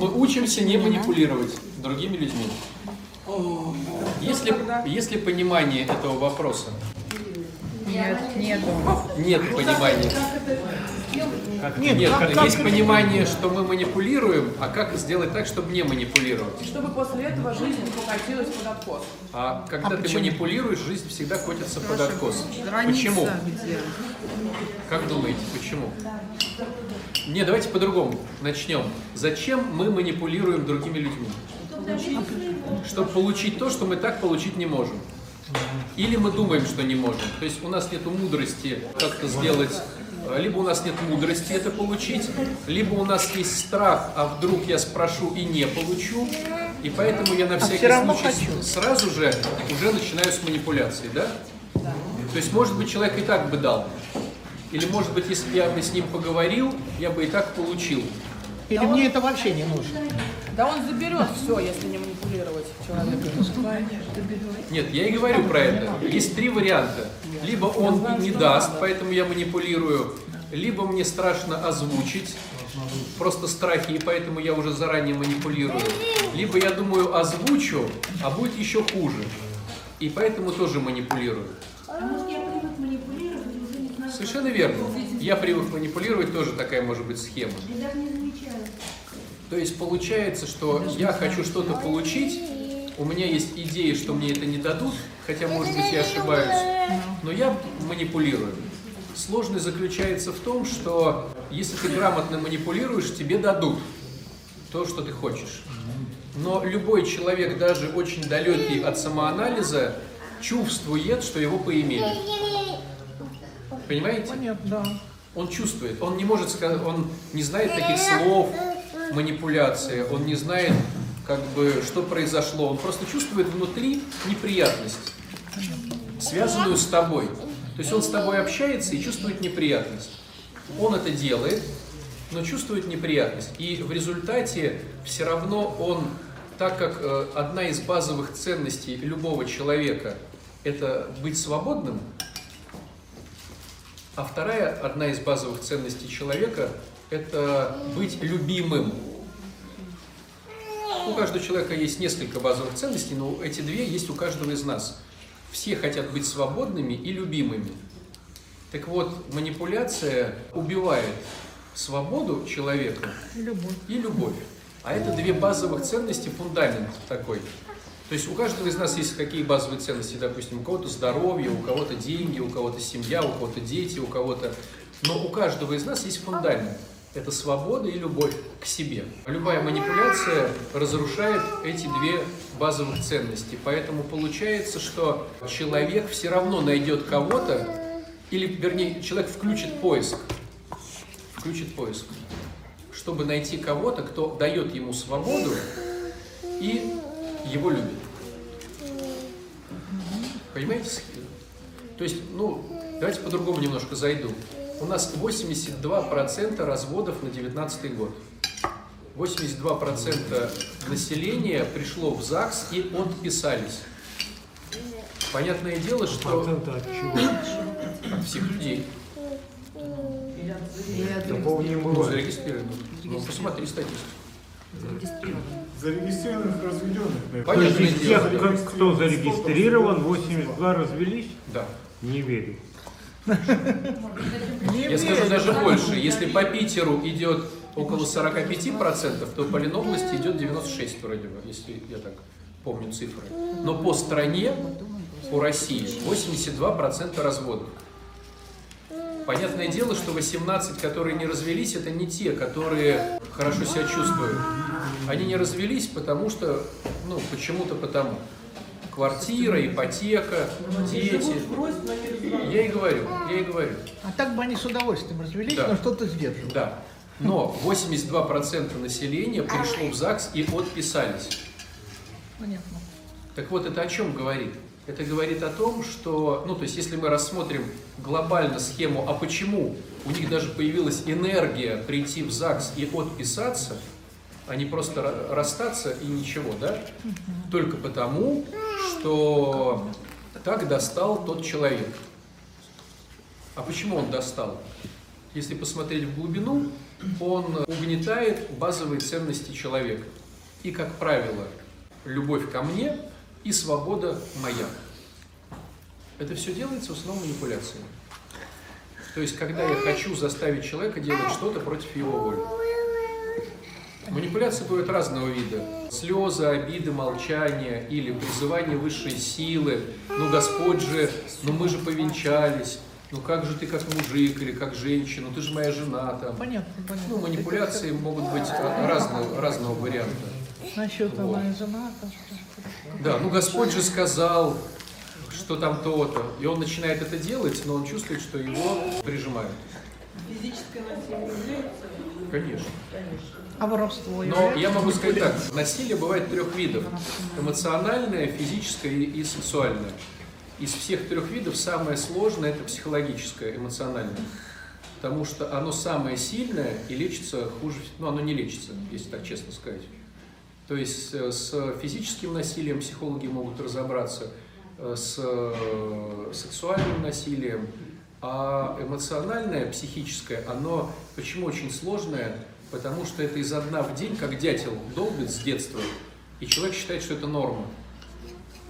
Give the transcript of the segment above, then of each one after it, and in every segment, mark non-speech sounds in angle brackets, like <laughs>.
Мы учимся не манипулировать другими людьми. Есть ли, есть ли понимание этого вопроса? Нет, нету. Нет понимания. Нет, Нет, как- как- есть понимание, что мы манипулируем, а как сделать так, чтобы не манипулировать. И чтобы после этого жизнь не покатилась под откос. А когда А ты почему? манипулируешь, жизнь всегда котится под откос. Граница Почему? где? Как думаете, почему? Не, давайте по-другому начнем. Зачем мы манипулируем другими людьми? Чтобы получить то, что мы так получить не можем. Или мы думаем, что не можем. То есть у нас нет мудрости как-то сделать, либо у нас нет мудрости это получить, либо у нас есть страх, а вдруг я спрошу и не получу. И поэтому я на всякий всё равно случай хочу. сразу же уже начинаю с манипуляции, да? То есть, может быть, человек и так бы дал. Или, может быть, если бы я бы с ним поговорил, я бы и так получил. Или мне это вообще не нужно? Да он заберет все, если не манипулировать человеком. Нет, я и говорю про это. Есть три варианта. Либо он не даст, поэтому я манипулирую, либо мне страшно озвучить, просто страхи, и поэтому я уже заранее манипулирую. Либо я думаю, озвучу, а будет еще хуже. И поэтому тоже манипулирую. А может я привык манипулировать и уже не знаю, Совершенно верно. Я привык манипулировать, тоже такая может быть схема. То есть получается, что я хочу что-то получить, у меня есть идея, что мне это не дадут, хотя, может быть, я ошибаюсь, но я манипулирую. Сложность заключается в том, что если ты грамотно манипулируешь, тебе дадут то, что ты хочешь. Но любой человек, даже очень далекий от самоанализа, чувствует, что его поимели. Понимаете? Понятно, да. Он чувствует, он не может сказать, он не знает таких слов манипуляции, он не знает, как бы, что произошло, он просто чувствует внутри неприятность, связанную с тобой. То есть он с тобой общается и чувствует неприятность. Он это делает, но чувствует неприятность. И в результате все равно он, так как э, одна из базовых ценностей любого человека – это быть свободным, а вторая, одна из базовых ценностей человека – это быть любимым. У каждого человека есть несколько базовых ценностей, но эти две есть у каждого из нас. Все хотят быть свободными и любимыми. Так вот, манипуляция убивает свободу человека Любовь. и любовь. А это две базовых ценности, фундамент такой. То есть у каждого из нас есть какие базовые ценности, допустим, у кого-то здоровье, у кого-то деньги, у кого-то семья, у кого-то дети, у кого-то... Но у каждого из нас есть фундамент. Это свобода и любовь к себе. Любая манипуляция разрушает эти две базовых ценности. Поэтому получается, что человек все равно найдет кого-то, или, вернее, человек включит поиск. Включит поиск чтобы найти кого-то, кто дает ему свободу и его любит. Понимаете? схему? То есть, ну, давайте по-другому немножко зайду. У нас 82% разводов на 19 год. 82% населения пришло в ЗАГС и отписались. Понятное дело, что Процента от чего? от всех людей. Такого не Ну, зарегистрировано. Ну, посмотри статистику. Зарегистрированных разведенных. То есть из тех, кто зарегистрирован, 82 развелись? Да. Не верю. Я скажу даже больше. Если по Питеру идет около 45%, то по Ленобласти идет 96 вроде бы, если я так помню цифры. Но по стране, по России, 82% разводов. Понятное дело, что 18, которые не развелись, это не те, которые хорошо себя чувствуют. Они не развелись, потому что, ну, почему-то потому. Квартира, ипотека, дети. Я и говорю, я и говорю. А так бы они с удовольствием развелись, Да. но что-то сдерживают. Да. Но 82% населения пришло в ЗАГС и отписались. Понятно. Так вот, это о чем говорит? Это говорит о том, что, ну, то есть, если мы рассмотрим глобально схему, а почему у них даже появилась энергия прийти в ЗАГС и отписаться, а не просто ра- расстаться и ничего, да? Только потому, что так достал тот человек. А почему он достал? Если посмотреть в глубину, он угнетает базовые ценности человека. И, как правило, любовь ко мне и свобода моя. Это все делается в основном манипуляцией. То есть, когда я хочу заставить человека делать что-то против его воли. Манипуляции бывают разного вида. Слезы, обиды, молчание или призывание высшей силы. Ну, Господь же, ну мы же повенчались. Ну как же ты как мужик или как женщина, ну ты же моя жена там. Понятно, понятно. Ну, манипуляции могут быть разного, разного варианта. Насчет Вот. и жена. там, Да, ну Господь же сказал, что там то-то. И он начинает это делать, но он чувствует, что его прижимают. Физическое насилие является? Конечно. А воровство Но я могу сказать так, насилие бывает трех видов. Эмоциональное, физическое и и сексуальное. Из всех трех видов самое сложное – это психологическое, эмоциональное. Потому что оно самое сильное и лечится хуже, ну оно не лечится, если так честно сказать. То есть э, с физическим насилием психологи могут разобраться, э, с э, сексуальным насилием, а эмоциональное, психическое, оно почему очень сложное? Потому что это изо дна в день, как дятел долбит с детства, и человек считает, что это норма.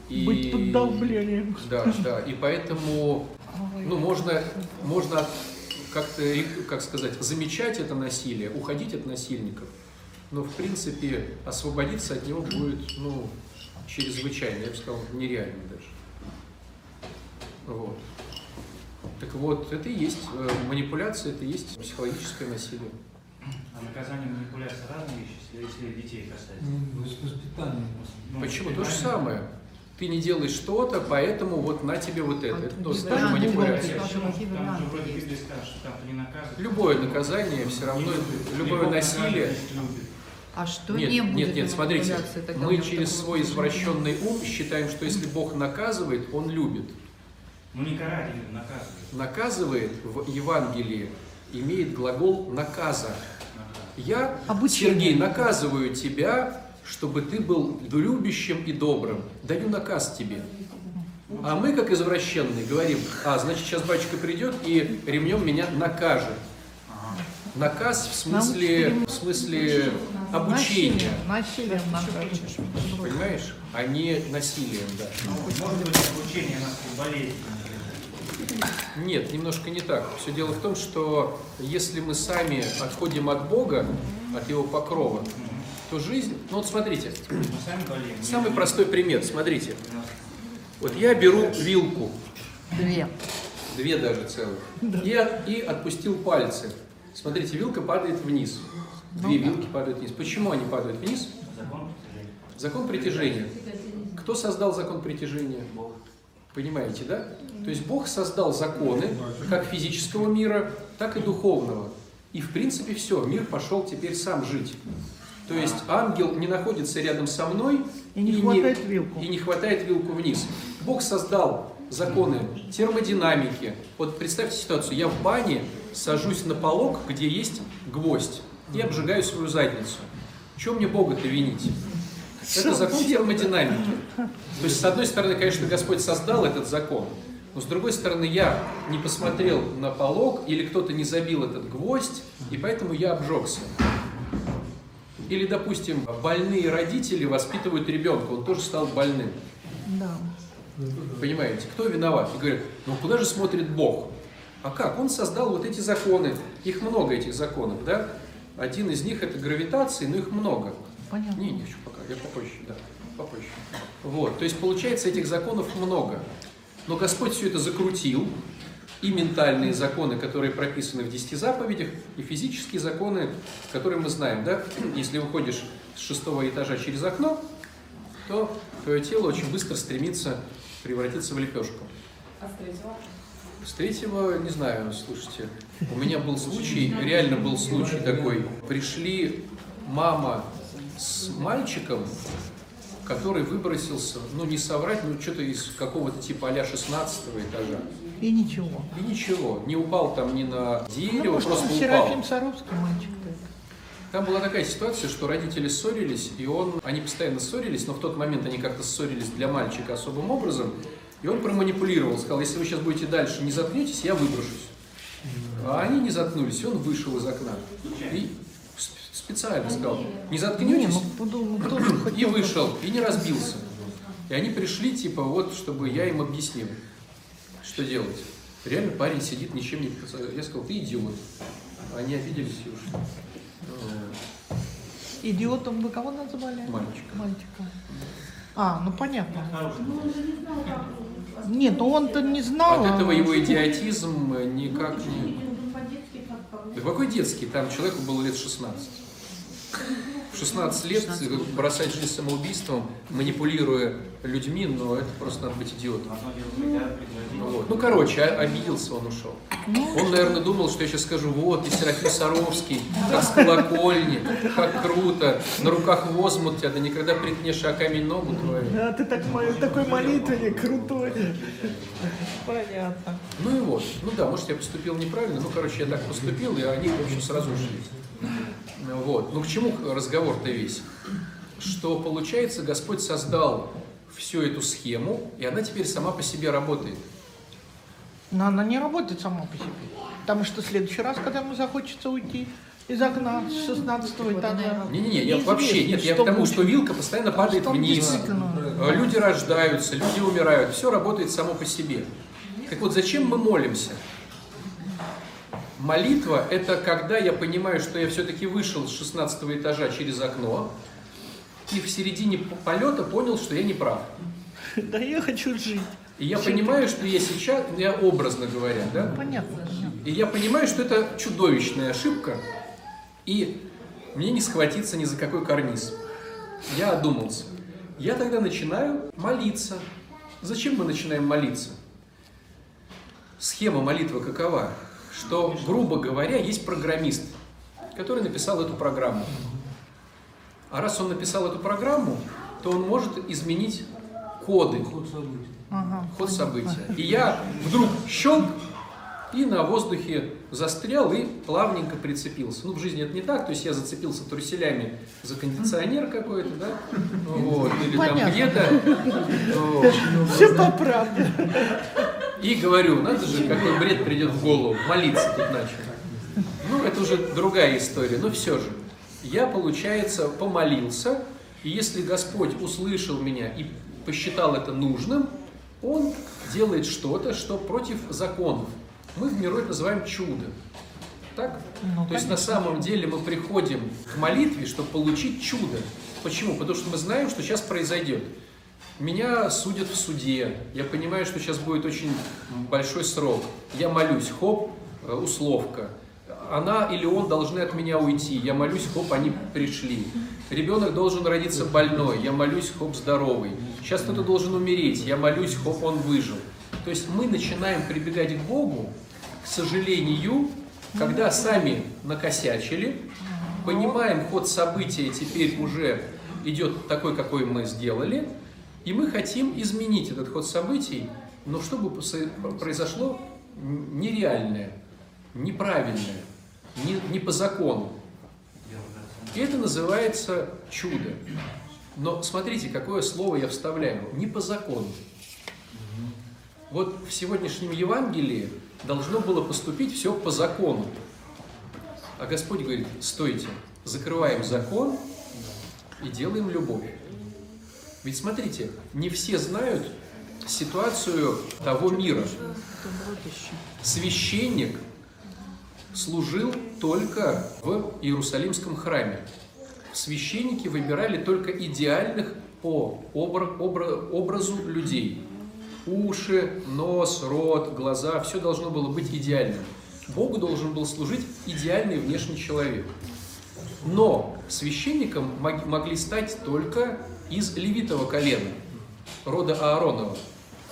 И... Быть под давлением. Да, да, и поэтому, ну, можно, можно как-то, как сказать, замечать это насилие, уходить от насильников, но, в принципе, освободиться от него будет, ну, чрезвычайно, я бы сказал, нереально даже. Вот. Так вот, это и есть э, манипуляция, это и есть психологическое насилие. А наказание манипуляции разные вещи, если, детей касается? Ну, с воспитанием. Ну, Почему? То же воспитание- самое. Ты не делаешь что-то, поэтому вот на тебе вот это. Это тоже Да, ну, манипуляция. Там же вроде? Библия скажет, что там не наказывают. Любое наказание все равно, любое насилие. любит. А что Нет, не будет нет, нет, смотрите, мы через свой извращенный ум считаем, что если Бог наказывает, Он любит. Ну не карать, а наказывает. Наказывает в Евангелии имеет глагол наказа. Я, Обучение. Сергей, наказываю тебя, чтобы ты был любящим и добрым. Даю наказ тебе. А мы, как извращенные, говорим, а, значит, сейчас батюшка придет и ремнем меня накажет. Наказ в смысле, в смысле обучения, Насилием, насилием понимаешь? А не насилием, да. Может быть, обучение нас болезнь. Нет, немножко не так. Все дело в том, что если мы сами отходим от Бога, от Его покрова, то жизнь... Ну вот смотрите, самый простой пример, смотрите. Вот я беру вилку, Две. две даже целых, и, и отпустил пальцы. Смотрите, вилка падает вниз. Две вилки падают вниз. Почему они падают вниз? Закон притяжения. Закон притяжения. Кто создал закон притяжения? Бог. Понимаете, да? То есть Бог создал законы как физического мира, так и духовного. И в принципе все, мир пошел теперь сам жить. То есть ангел не находится рядом со мной И не хватает вилку. и не хватает вилку вниз. Бог создал законы термодинамики. Вот представьте ситуацию, я в бане сажусь на полок, где есть гвоздь, и обжигаю свою задницу. Чем мне Бога-то винить? Это закон термодинамики. То есть, с одной стороны, конечно, Господь создал этот закон, но с другой стороны, я не посмотрел на полог, или кто-то не забил этот гвоздь, и поэтому я обжегся. Или, допустим, больные родители воспитывают ребенка, он тоже стал больным. Да. Понимаете, кто виноват? И говорят, ну куда же смотрит Бог? А как? Он создал вот эти законы. Их много, этих законов, да? Один из них это гравитация, но их много. Понятно. Не, не, еще пока, я попозже, да, попозже. Вот, то есть получается этих законов много. Но Господь все это закрутил, и ментальные законы, которые прописаны в десяти заповедях, и физические законы, которые мы знаем, да? <clears throat> Если выходишь с шестого этажа через окно, то твое тело очень быстро стремится превратиться в лепешку. А с третьего? С третьего, не знаю, слушайте, у меня был случай, реально был случай такой. Пришли мама с мальчиком, который выбросился, ну не соврать, ну что-то из какого-то типа а-ля 16 этажа. И ничего. И ничего, не упал там ни на Ну, дерево, может, просто он упал. Серафим Саровский мальчик-то. Там была такая ситуация, что родители ссорились, и он, они постоянно ссорились, но в тот момент они как-то ссорились для мальчика особым образом, и он проманипулировал, сказал, если вы сейчас будете дальше не заткнетесь, я выброшусь. А они не заткнулись, и он вышел из окна. И сп- специально сказал, не Не, заткнетесь, <clears throat> и вышел, и не разбился. И они пришли, типа, вот, чтобы я им объяснил, что делать. Реально парень сидит, ничем не... Я сказал, ты идиот. Они обиделись и ушли. Вот. Идиотом вы кого называли? Мальчика. Мальчика. А, ну понятно. Ну, он же не знал, как Нет, ну он-то не знал. От этого его идиотизм никак не... Как Да какой детский? Там человеку было лет 16. В 16 лет бросать жизнь самоубийством, манипулируя людьми, но это просто надо быть идиотом. Пригрозить. Вот. Ну, короче, а- обиделся, он ушел. Он, наверное, думал, что я сейчас скажу, вот, ты Серафим Саровский, как с колокольни, как круто, на руках возьмут тебя, да никогда приткнешь о камень ногу твою. Да, ты так, такой молитвенник крутой. Понятно. Ну и вот. Ну да, может, я поступил неправильно, ну, короче, я так поступил, и они, в общем, сразу ушли. Вот. Ну, к чему разговор-то весь? Что, получается, Господь создал всю эту схему, и она теперь сама по себе работает. Но она не работает сама по себе. Потому что в следующий раз, когда ему захочется уйти из окна с 16 этажа... Не-не-не, я вообще, нет, я к тому, что вилка постоянно падает вниз. Э, Люди рождаются, люди умирают, все работает само по себе. Так вот, зачем мы молимся? Молитва – это когда я понимаю, что я все-таки вышел с 16 этажа через окно, и в середине полета понял, что я не прав. Да я хочу жить. И я понимаю, что я сейчас, я образно говоря, да, Понятно. понятно. и я понимаю, что это чудовищная ошибка, и мне не схватиться ни за какой карниз. Я одумался. Я тогда начинаю молиться. Зачем мы начинаем молиться? Схема молитвы какова? Что, грубо говоря, есть программист, который написал эту программу. А раз он написал эту программу, то он может изменить коды, Ага. ход события. И я вдруг щелк и на воздухе застрял и плавненько прицепился. Ну, в жизни это не так, то есть я зацепился труселями за кондиционер какой-то, да, вот, или там Понятно. где-то, вот. Все по правде. И говорю, надо же, какой бред придет в голову, молиться тут начал. Ну, это уже другая история, но все же. Я, получается, помолился, и если Господь услышал меня и посчитал это нужным, Он делает что-то, что против законов. Мы в миру это называем чудо. Так? Ну, То есть на самом деле мы приходим к молитве, чтобы получить чудо. Почему? Потому что мы знаем, что сейчас произойдет. Меня судят в суде. Я понимаю, что сейчас будет очень большой срок. Я молюсь, хоп, э, условка. Она или он должны от меня уйти. Я молюсь, хоп, они пришли. Ребенок должен родиться больной. Я молюсь, хоп, здоровый. Сейчас кто-то должен умереть. Я молюсь, хоп, он выжил. То есть мы начинаем прибегать к Богу, к сожалению, когда сами накосячили, понимаем ход события теперь уже идет такой, какой мы сделали, и мы хотим изменить этот ход событий, но чтобы произошло нереальное, неправильное, не, не по закону. И это называется чудо. Но смотрите, какое слово я вставляю. Не по закону. Вот в сегодняшнем Евангелии должно было поступить все по закону. А Господь говорит, стойте, закрываем закон и делаем любовь. Ведь смотрите, не все знают ситуацию того мира. Священник служил только в Иерусалимском храме. Священники выбирали только идеальных по обра- обра- образу людей. Уши, нос, рот, глаза, все должно было быть идеальным. Богу должен был служить идеальный внешний человек. Но священником мог- могли стать только из левитового колена, рода Ааронова.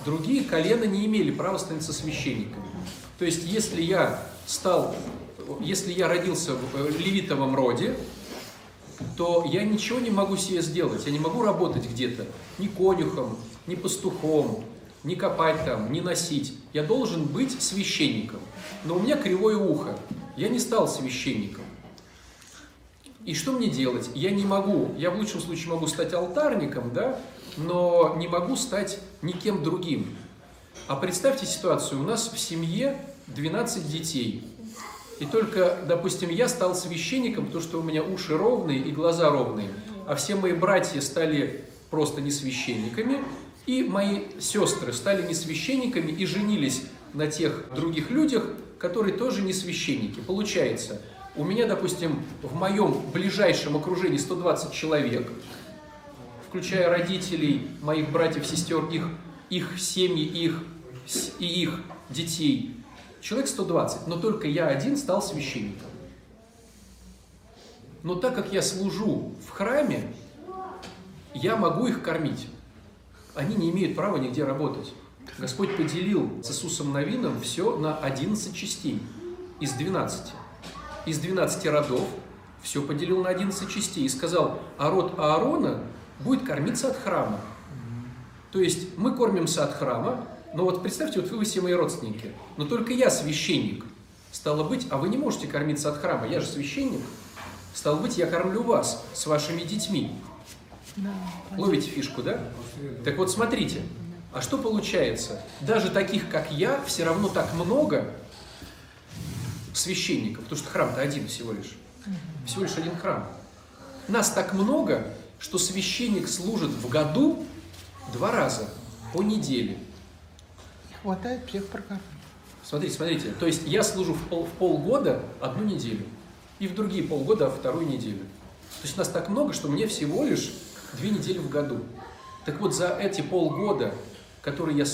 Другие колена не имели права становиться священниками. То есть, если я стал, если я родился в э, левитовом роде, то я ничего не могу себе сделать. Я не могу работать где-то ни конюхом, ни пастухом, ни копать там, ни носить. Я должен быть священником. Но у меня кривое ухо. Я не стал священником. И что мне делать? Я не могу, я в лучшем случае могу стать алтарником, да, но не могу стать никем другим. А представьте ситуацию, у нас в семье 12 детей. И только, допустим, я стал священником, потому что у меня уши ровные и глаза ровные, а все мои братья стали просто не священниками, и мои сестры стали не священниками и женились на тех других людях, которые тоже не священники. Получается, у меня, допустим, в моем ближайшем окружении 120 человек, включая родителей, моих братьев, сестер, их, их семьи, их, и их детей. Человек 120, но только я один стал священником. Но так как я служу в храме, я могу их кормить. Они не имеют права нигде работать. Господь поделил с Иисусом Новином все на 11 частей из 12. Из 12 родов все поделил на 11 частей и сказал, а род Аарона будет кормиться от храма. То есть мы кормимся от храма, но вот представьте, вот вы, вы все мои родственники, но только я священник. Стало быть, а вы не можете кормиться от храма, я же священник. Стало быть, я кормлю вас с вашими детьми. Да, Ловите фишку, да? Так вот, смотрите, а что получается? Даже таких, как я, все равно так много священников, потому что храм-то один всего лишь. Всего лишь один храм. Нас так много, что священник служит в году два раза по неделе. Не хватает всех прокормить. Смотрите, смотрите. То есть я служу в, пол- в полгода одну неделю. И в другие полгода вторую неделю. То есть нас так много, что мне всего лишь две недели в году. Так вот, за эти полгода, которые, я,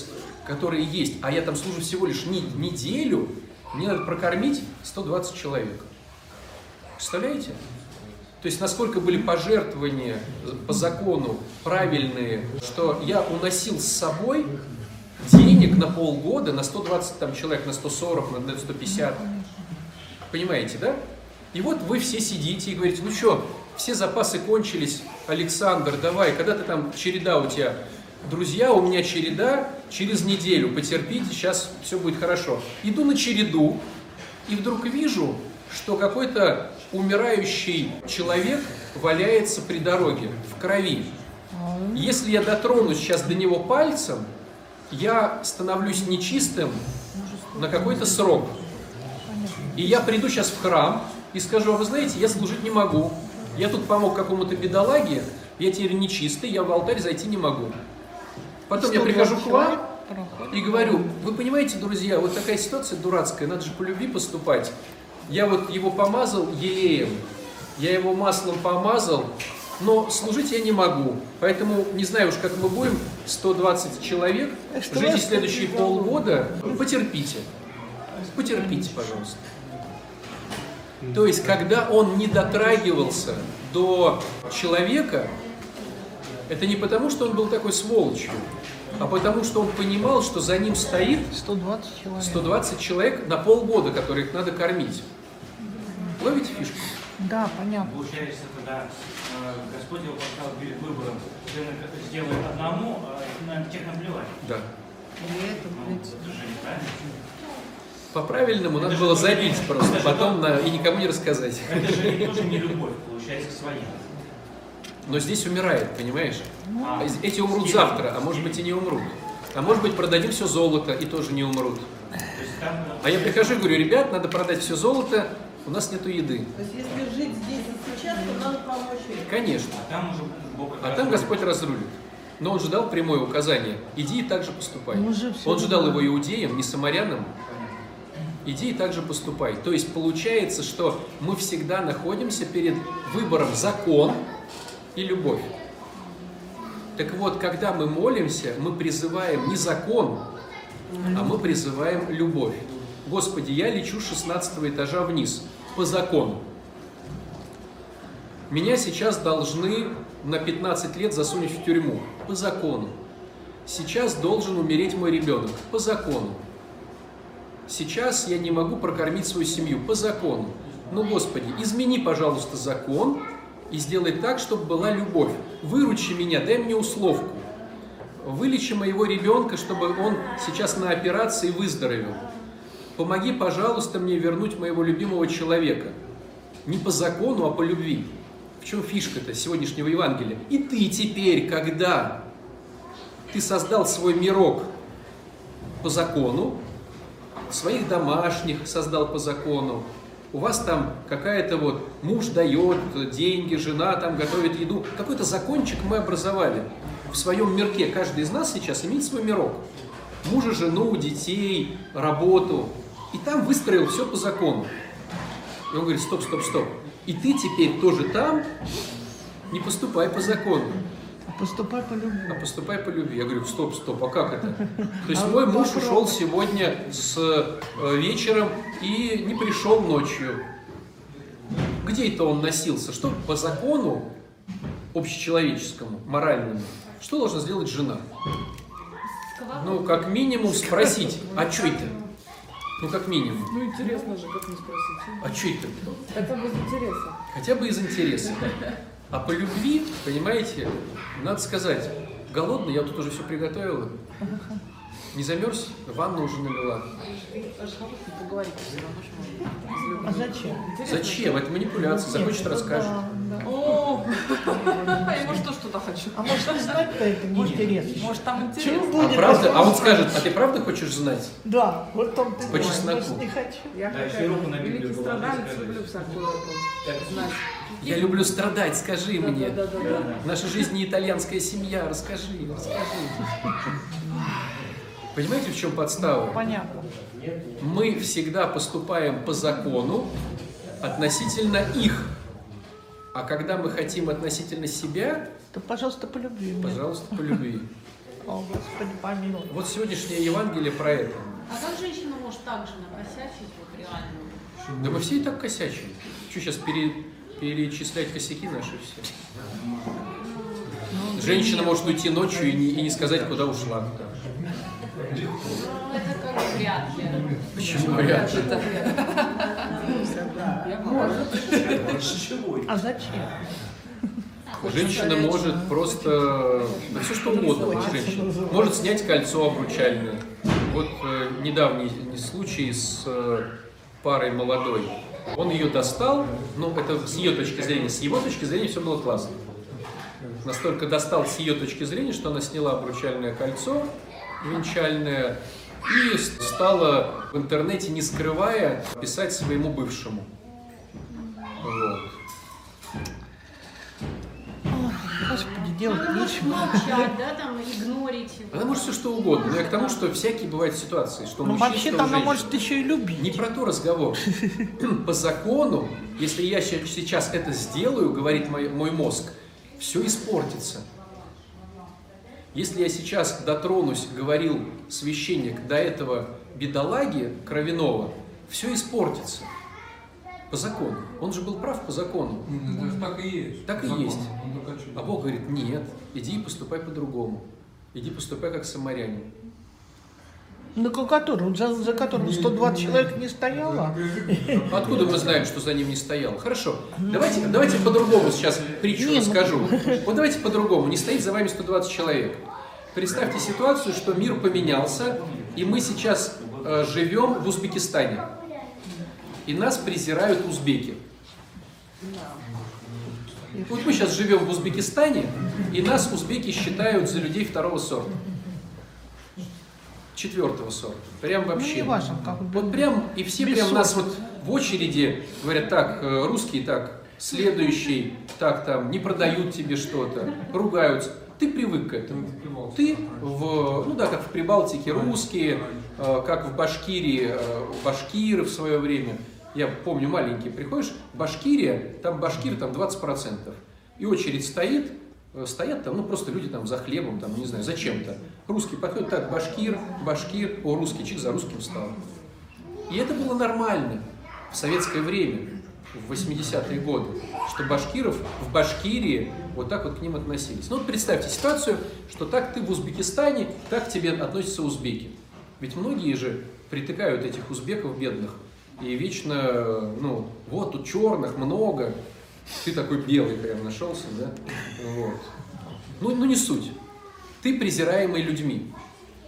которые есть, а я там служу всего лишь не- неделю, мне надо прокормить 120 человек. Представляете? То есть насколько были пожертвования по закону правильные, что я уносил с собой денег на полгода, на 120 там, человек, на 140, на- на 150. Понимаете, да? И вот вы все сидите и говорите, ну что, все запасы кончились, Александр, давай, когда ты там, череда у тебя, друзья, у меня череда, через неделю, потерпите, сейчас все будет хорошо. Иду на череду, и вдруг вижу, что какой-то умирающий человек валяется при дороге, в крови. Если я дотронусь сейчас до него пальцем, я становлюсь нечистым на какой-то срок. И я приду сейчас в храм и скажу, а вы знаете, я служить не могу. Я тут помог какому-то бедолаге, я теперь нечистый, я в алтарь зайти не могу. Потом я 120 прихожу к вам и говорю, вы понимаете, друзья, вот такая ситуация дурацкая, надо же по любви поступать. Я вот его помазал елеем, я его маслом помазал, но служить я не могу. Поэтому не знаю уж, как мы будем, 120 человек, А что жить следующие полгода, ну, потерпите. Потерпите, пожалуйста. То есть, когда он не дотрагивался до человека, это не потому, что он был такой сволочью, а потому, что он понимал, что за ним стоит 120 человек. 120 человек на полгода, которых надо кормить. Ловите фишку? Да, понятно. Получается, тогда э, Господь его поставил перед выбором. Ты сделай одному, а на тех наплевать. Да. Или это, Ну, это же неправильно. По-правильному надо было забить просто, потом на- и никому не рассказать. Это же тоже не любовь, получается, своя. Но здесь умирает, понимаешь? А, А Эти умрут завтра, а может быть и не умрут. А может быть продадим все золото и тоже не умрут. А я прихожу и говорю, ребят, надо продать все золото, у нас нету еды. То есть если жить здесь и сейчас, то надо помочь. Конечно. А там уже Бог А там Господь разрулит. Но он же дал прямое указание. Иди и так же поступай. Ну, Он же дал его иудеям, не самарянам. Иди и так же поступай. То есть получается, что мы всегда находимся перед выбором закон и любовь. Так вот, когда мы молимся, мы призываем не закон, а мы призываем любовь. Господи, я лечу с 16 этажа вниз по закону. Меня сейчас должны на 15 лет засунуть в тюрьму по закону. Сейчас должен умереть мой ребенок по закону. Сейчас я не могу прокормить свою семью по закону. Ну, Господи, измени, пожалуйста, закон и сделай так, чтобы была любовь. Выручи меня, дай мне условку. Вылечи моего ребенка, чтобы он сейчас на операции выздоровел. Помоги, пожалуйста, мне вернуть моего любимого человека. Не по закону, а по любви. В чем фишка-то сегодняшнего Евангелия? И ты теперь, когда ты создал свой мирок по закону, своих домашних создал по закону, у вас там какая-то вот муж дает деньги, жена там готовит еду. Какой-то закончик мы образовали в своем мирке. Каждый из нас сейчас имеет свой мирок. Мужа, жену, детей, работу. И там выстроил все по закону. И он говорит, стоп, стоп, стоп. И ты теперь тоже там не поступай по закону, Поступай по любви. а поступай по любви. Я говорю, стоп, стоп, а как это? <laughs> То есть А мой муж попробуй. ушел сегодня с э, вечером и не пришел ночью. Где это он носился? Что по закону общечеловеческому, моральному, что должна сделать жена? Ну, как минимум спросить, а что это? Ну, как минимум. Ну интересно же, как не спросить. А что это? Хотя бы из интереса. Хотя бы из интереса. А по любви, понимаете, надо сказать, голодный, я тут уже все приготовила. Не замерз, ванну уже налила. А зачем? Зачем? Это манипуляция, захочет расскажет. О, а ему что ж туда хочу? А может не знать-то это неинтересно? Может там интересно? А правда? А он скажет, а ты правда хочешь знать? Да, вот там ты По чесноку. Может, не хочу. Я Да, Библию великий страдалец, люблю всякую эту знать. Я люблю страдать, скажи Да, мне. да, да, да, да. Наша жизнь не итальянская семья, расскажи, расскажи. Понимаете, в чем подстава? Понятно. Мы всегда поступаем по закону относительно их. А когда мы хотим относительно себя, То, пожалуйста, по любви. пожалуйста, по любви. О, Господи, помилуй. Вот сегодняшнее Евангелие про это. А как женщина может так же накосячить вот реально? Да мы все и так косячим. Что сейчас перечислять косяки наши все? Женщина может уйти ночью и не, и не сказать, куда ушла. Ну, это как вряд ли. Почему вряд ли? А зачем? Женщина может просто, да все что угодно может женщина. Может снять кольцо обручальное. Вот э, недавний случай с э, парой молодой. Он ее достал, ну это с ее точки зрения, с его точки зрения все было классно. Настолько достал с ее точки зрения, что она сняла обручальное кольцо венчальное и стала в интернете, не скрывая, писать своему бывшему. Вот. Делать Она может нечего. молчать, да, там, игнорить. Она может все что угодно. Но я к тому, что всякие бывают ситуации, что Ну, вообще-то она может еще и любить. Не про то разговор. <laughs> По закону, если я сейчас это сделаю, говорит мой, мой мозг, все испортится. Если я сейчас дотронусь, говорил священник, до этого бедолаги Кровянова, все испортится. По закону. Он же был прав по закону. Ну, так и есть. Так и Закон. есть. А Бог говорит, нет, иди и поступай по-другому. Иди поступай как самарянин. На котором, за, за которым 120 человек не стояло. Откуда мы знаем, что за ним не стоял? Хорошо. Давайте, давайте по-другому сейчас притчу Не, ну- расскажу. Вот давайте по-другому. Не стоит за вами 120 человек. Представьте ситуацию, что мир поменялся, и мы сейчас э, живем в Узбекистане. И нас презирают узбеки. Вот мы сейчас живем в Узбекистане, и нас узбеки считают за людей второго сорта. Четвертого сорта. Прям Ну, вообще. не важно, как бы. Вот прям, и все Без прям нас сорта. вот в очереди говорят, так, э, русские так, следующий, так там, не продают тебе что-то, ругаются. Ты привык к этому. Ты в, ну да, как в Прибалтике русские, э, как в Башкирии э, башкиры в свое время. Я помню, маленький приходишь, Башкирия, там башкир там 20%. И очередь стоит, э, стоят там, ну просто люди там за хлебом, там, не знаю, зачем-то. Русский подходит, так, башкир, башкир, о, русский, чик за русским стал. И это было нормально в советское время, в 80-е годы, что башкиров в Башкирии вот так вот к ним относились. Ну вот представьте ситуацию, что так ты в Узбекистане, так к тебе относятся узбеки. Ведь многие же притыкают этих узбеков бедных и вечно, ну, вот тут черных много, ты такой белый прям нашелся, да? Вот. Ну, ну не суть. Ты презираемый людьми.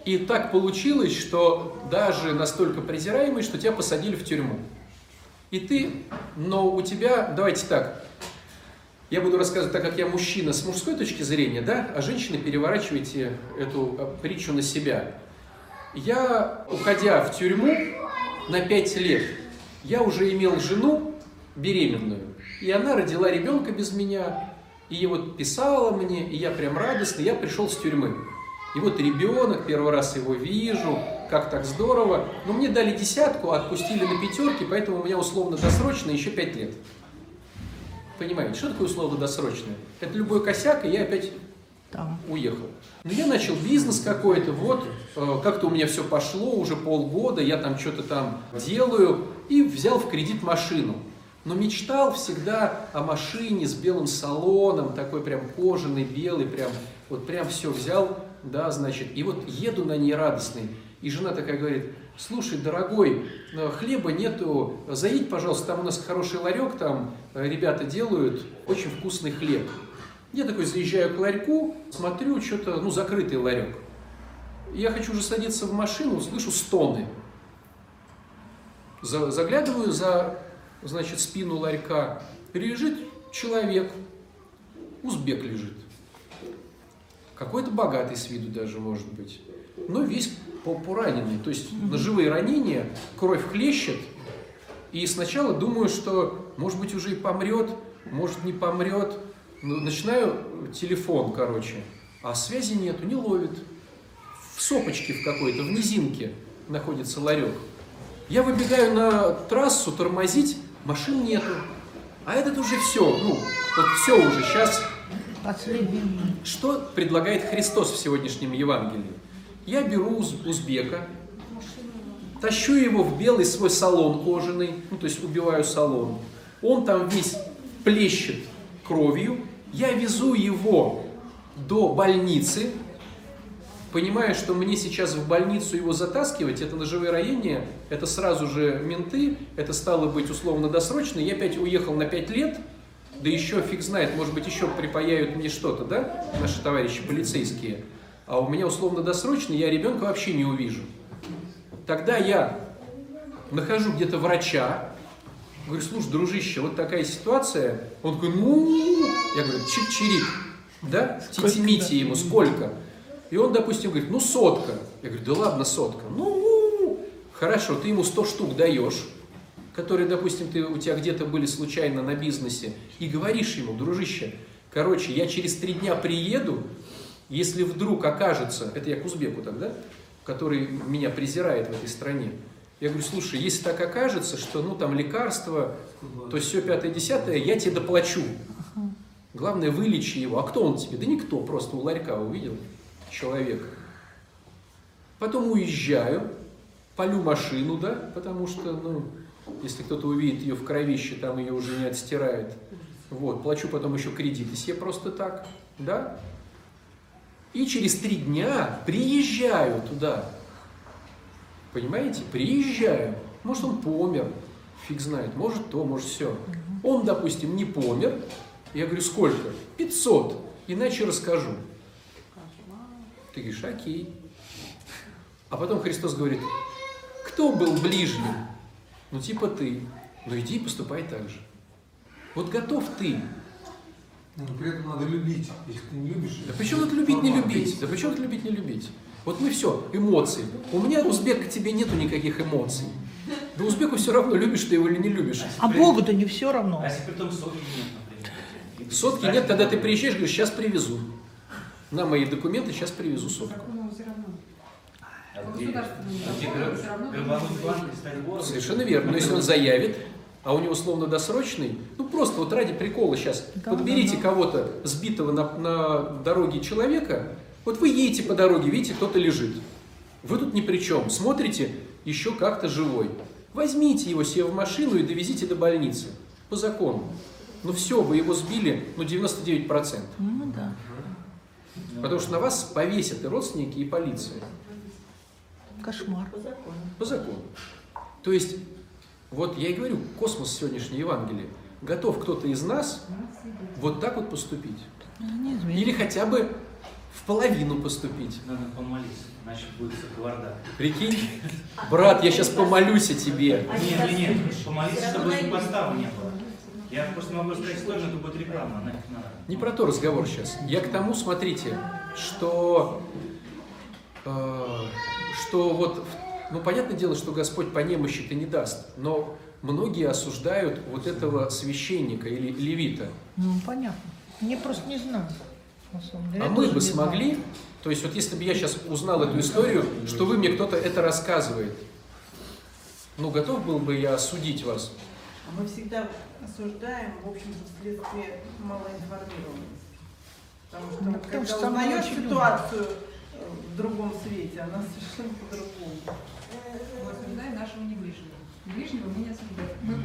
И так получилось, что даже настолько презираемый, что тебя посадили в тюрьму. И ты, но у тебя, давайте так, я буду рассказывать так, как я мужчина с мужской точки зрения, да, а женщины переворачивайте эту э, притчу на себя. Я, уходя в тюрьму на 5 лет, Я уже имел жену беременную, и она родила ребенка без меня, и вот писала мне, и я прям радостный, я пришел с тюрьмы. И вот ребенок, первый раз его вижу, как так здорово. Но мне дали десятку, отпустили на пятерки, поэтому у меня условно-досрочно еще пять лет. Понимаете, что такое условно-досрочное? Это любой косяк, и я опять Там. уехал. Но я начал бизнес какой-то, вот, э, как-то у меня все пошло, уже полгода, я там что-то там делаю, и взял в кредит машину. Но мечтал всегда о машине с белым салоном, такой прям кожаный, белый, прям, вот прям все взял, да, значит, и вот еду на ней радостный. И жена такая говорит, слушай, дорогой, э, хлеба нету, заедь, пожалуйста, там у нас хороший ларек, там э, ребята делают очень вкусный хлеб. Я такой заезжаю к ларьку, смотрю, что-то, ну, закрытый ларек. Я хочу уже садиться в машину, слышу стоны. За- Заглядываю за, значит, спину ларька. Лежит человек, узбек лежит. Какой-то богатый с виду даже, может быть. Но весь по- пораненный. То есть ножевые ранения, кровь хлещет. И сначала думаю, что, может быть, уже и помрет, может, не помрет. Ну, начинаю телефон, короче, а связи нету, не ловит. В сопочке в какой-то, в низинке находится ларек. Я выбегаю на трассу тормозить, машин нету. А этот уже все, ну, вот все уже, сейчас что предлагает Христос в сегодняшнем Евангелии? Я беру уз- узбека, тащу его в белый свой салон кожаный, ну то есть убиваю салон. Он там весь плещет кровью. Я везу его до больницы, понимая, что мне сейчас в больницу его затаскивать, это ножевые ранения, это сразу же менты, это стало быть условно-досрочно. Я опять уехал на 5 лет, да еще фиг знает, может быть, еще припаяют мне что-то, да, наши товарищи полицейские. А у меня условно-досрочно, я ребенка вообще не увижу. Тогда я нахожу где-то врача, говорю, слушай, дружище, вот такая ситуация. Он такой, ну, я говорю, чик-чирик, да, тити ему, сколько? И он, допустим, говорит, ну, сотка. Я говорю, да ладно, сотка. Ну, хорошо, ты ему 100 штук даешь, которые, допустим, ты, у тебя где-то были случайно на бизнесе, и говоришь ему, дружище, короче, я через три дня приеду, если вдруг окажется, это я к узбеку тогда, который меня презирает в этой стране, я говорю, слушай, если так окажется, что ну там лекарства, то все пятое, десятое, я тебе доплачу. Главное, вылечи его. А кто он тебе? Да никто, просто у ларька увидел человека. Потом уезжаю, полю машину, да, потому что, ну, если кто-то увидит ее в кровище, там ее уже не отстирает. Вот, плачу потом еще кредиты себе просто так, да. И через три дня приезжаю туда. Понимаете? Приезжаю. Может, он помер, фиг знает, может то, может все. Он, допустим, не помер. Я говорю, сколько? 500. Иначе расскажу. Ты говоришь, окей. А потом Христос говорит, кто был ближним? Ну, типа ты. Ну, иди и поступай так же. Вот готов ты. Но при этом надо любить. Если ты не любишь... Да причем тут любить, не любить? Да причем тут любить, не любить? Вот мы все, эмоции. У меня, узбек, к тебе нету никаких эмоций. Да узбеку все равно, любишь ты его или не любишь. А Богу-то не все равно. А если при том сотки нет, например? Сотки нет, тогда ты приезжаешь, говоришь, сейчас привезу. На мои документы сейчас привезу сотку. А где, а вором? Совершенно верно. Но если он заявит, а у него условно досрочный, ну просто вот ради прикола сейчас, Да, подберите да, да. кого-то сбитого на, на дороге человека, вот вы едете по дороге, видите, кто-то лежит. Вы тут ни при чем, смотрите, еще как-то живой. Возьмите его себе в машину и довезите до больницы. По закону. Ну все, вы его сбили, ну 99%. Ну да. Потому что на вас повесят и родственники, и полиция. Кошмар. По закону. То есть, вот я и говорю, космос сегодняшней Евангелие. Готов кто-то из нас вот так вот поступить? Изменит. Или хотя бы в половину поступить? Надо помолиться, иначе будет каварда. Прикинь? Брат, я сейчас помолюсь о тебе. Нет, нет, нет, помолиться, чтобы подставы не было. Я просто могу сказать тоже, это будет реклама, нафиг надо. Не про то разговор сейчас. Я к тому, смотрите, что, э, что вот, ну, понятное дело, что Господь по немощи-то не даст, но многие осуждают вот этого священника или левита. Ну, понятно. Мне просто не знаю. А мы бы смогли, то есть вот если бы я сейчас узнал эту историю, что вы мне кто-то это рассказывает, ну готов был бы я осудить вас. А мы всегда осуждаем, в общем-то, вследствие малоинформированности. Потому что Ну, вот потому когда что узнаешь ситуацию э, в другом свете, она совершенно по-другому. Мы осуждаем нашего не ближнего. Мы не осуждаем. Мы.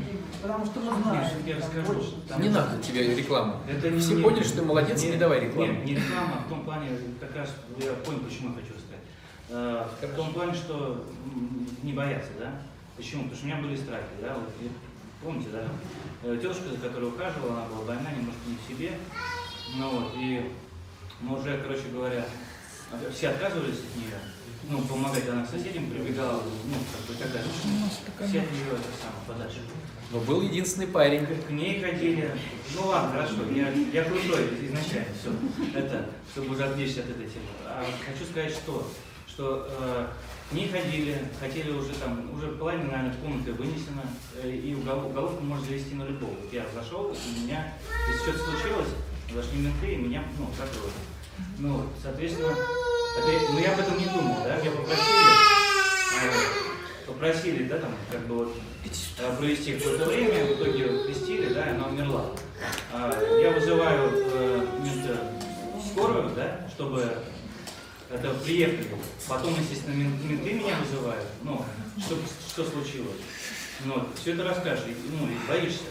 Потому что мы Я знаем. там расскажу. Не надо тебе реклама. Это не, Все не- поняли, что ты молодец, не давай рекламу. Нет, не реклама, а в том плане, как раз я понял, почему я хочу сказать. Э, В том плане, что не бояться, да? Почему? Потому что у меня были страхи, да? Вот, и помните, да? Э, Тетушка, за которой ухаживала, она была больна, немножко не в себе. Ну вот, и мы уже, короче говоря, все отказывались от нее. Ну, помогать она к соседям прибегала, ну, как бы такая Все от нее это самое подальше. Но был единственный парень. К ней ходили. Ну ладно, хорошо, я, я крутой изначально, все. Это, чтобы уже отвлечься от этой темы. А хочу сказать, что, что э, к ней ходили, хотели уже там, уже половина, наверное, комнаты вынесена, э, и угол- уголовку можно завести на любого. Вот я зашел, и меня, если что-то случилось, зашли менты, и меня, ну, закроют. Ну, соответственно, это- ну я об этом не думал, да, меня попросили, попросили, да, там, как бы вот, э, провести какое-то время, в итоге вот крестили, да, и она умерла. А, Я вызываю э, скорую, да, чтобы это приехали. Потом, естественно, мен- менты меня вызывают, ну, что, что случилось. Ну, все это расскажешь, ну, и боишься.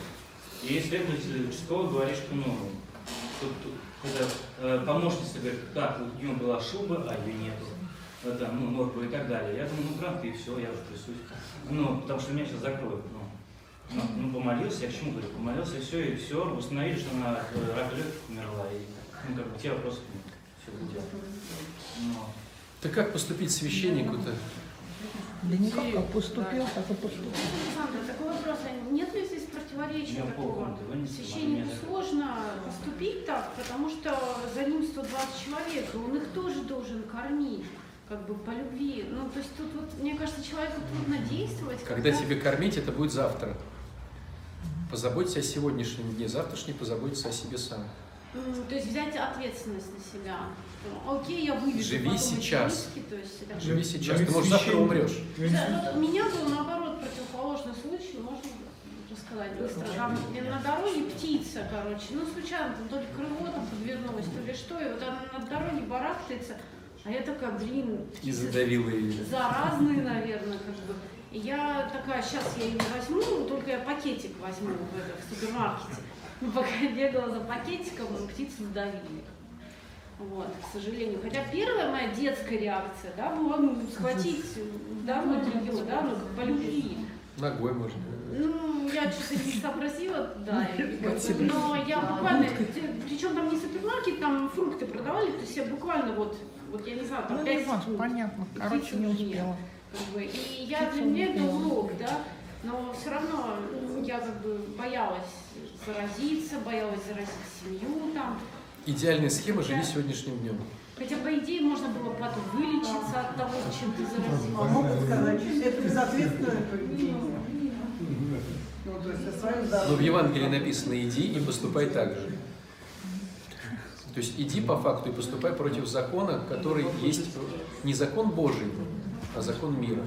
И следователь участковый говорит, что, ну, тут, тут, когда э, помощница говорит, так, у нее была шуба, а ее нету. Это, ну, норка и так далее. Я думаю, ну, грант, и все, я уже трясусь. Ну, потому что меня сейчас закроют. Ну, ну, ну, помолился, я к чему говорю? Помолился, и все, и все, установили, что она э, рака легких умерла. И, ну, как бы, те вопросы нет. Все будет. Ну, Так как поступить священнику-то? Да никак, как поступил, так и поступил. Александр, такой вопрос. Нет ли здесь противоречия такого? Священнику сложно поступить так, потому что за ним 120 человек, и он их тоже должен кормить, как бы по любви. Ну, то есть тут вот, мне кажется, человеку трудно действовать. Когда тебе кормить, это будет завтра. Позаботься о сегодняшнем дне, завтрашний позаботься о себе сам. То есть взять ответственность на себя. Ну, Окей, я выведу Живи потом сейчас. риски, то есть это- Живи сейчас, Да ты может завтра умрешь. Да, вот у меня был наоборот противоположный случай, можно рассказать быстро. Там на дороге птица, короче, ну случайно там то ли крыло там подвернулось, то ли что, и вот она на дороге барахтается, а я такая, блин, И птицы задавила ее. заразные, <laughs> наверное, как бы. И я такая, сейчас я ее возьму, только я пакетик возьму в, это, в супермаркете. Ну, пока я бегала за пакетиком, птицу сдавили. Вот, к сожалению. Хотя первая моя детская реакция, да, была ну, схватить, вдохнуть ее, да, ну, по любви. Ногой можно. Ну, я что-то не сообразила, да, но я буквально, причем там не супермаркет, там фрукты продавали, то есть я буквально вот, вот я не знаю, там Ну, 5 Иван, секунд. понятно, короче, не успела. как бы. И я для меня это урок, да, но все равно я как бы боялась заразиться, боялась заразить семью там. Идеальная схема «Живи сегодняшним днем». Хотя, по идее, можно было потом вылечиться от того, чем ты А заразился. могут сказать, это безответственное поведение. Ну, то есть о своем Но в. Евангелии написано «иди и поступай так же». То есть иди по факту и поступай против закона, который есть не закон Божий, а закон мира.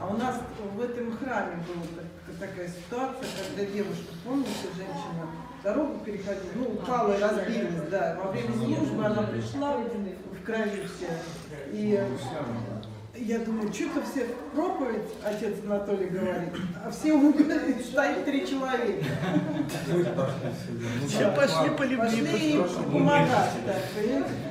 А у нас в этом храме была так- такая ситуация, когда девушка, помните, женщина дорогу переходила, ну, упала и разбилась, да. Во время службы она пришла в крови вся. И я думаю, что-то все проповедь, отец Анатолий говорит, а все в угле стоит три человека. Все пошли по любви. Пошли помогать.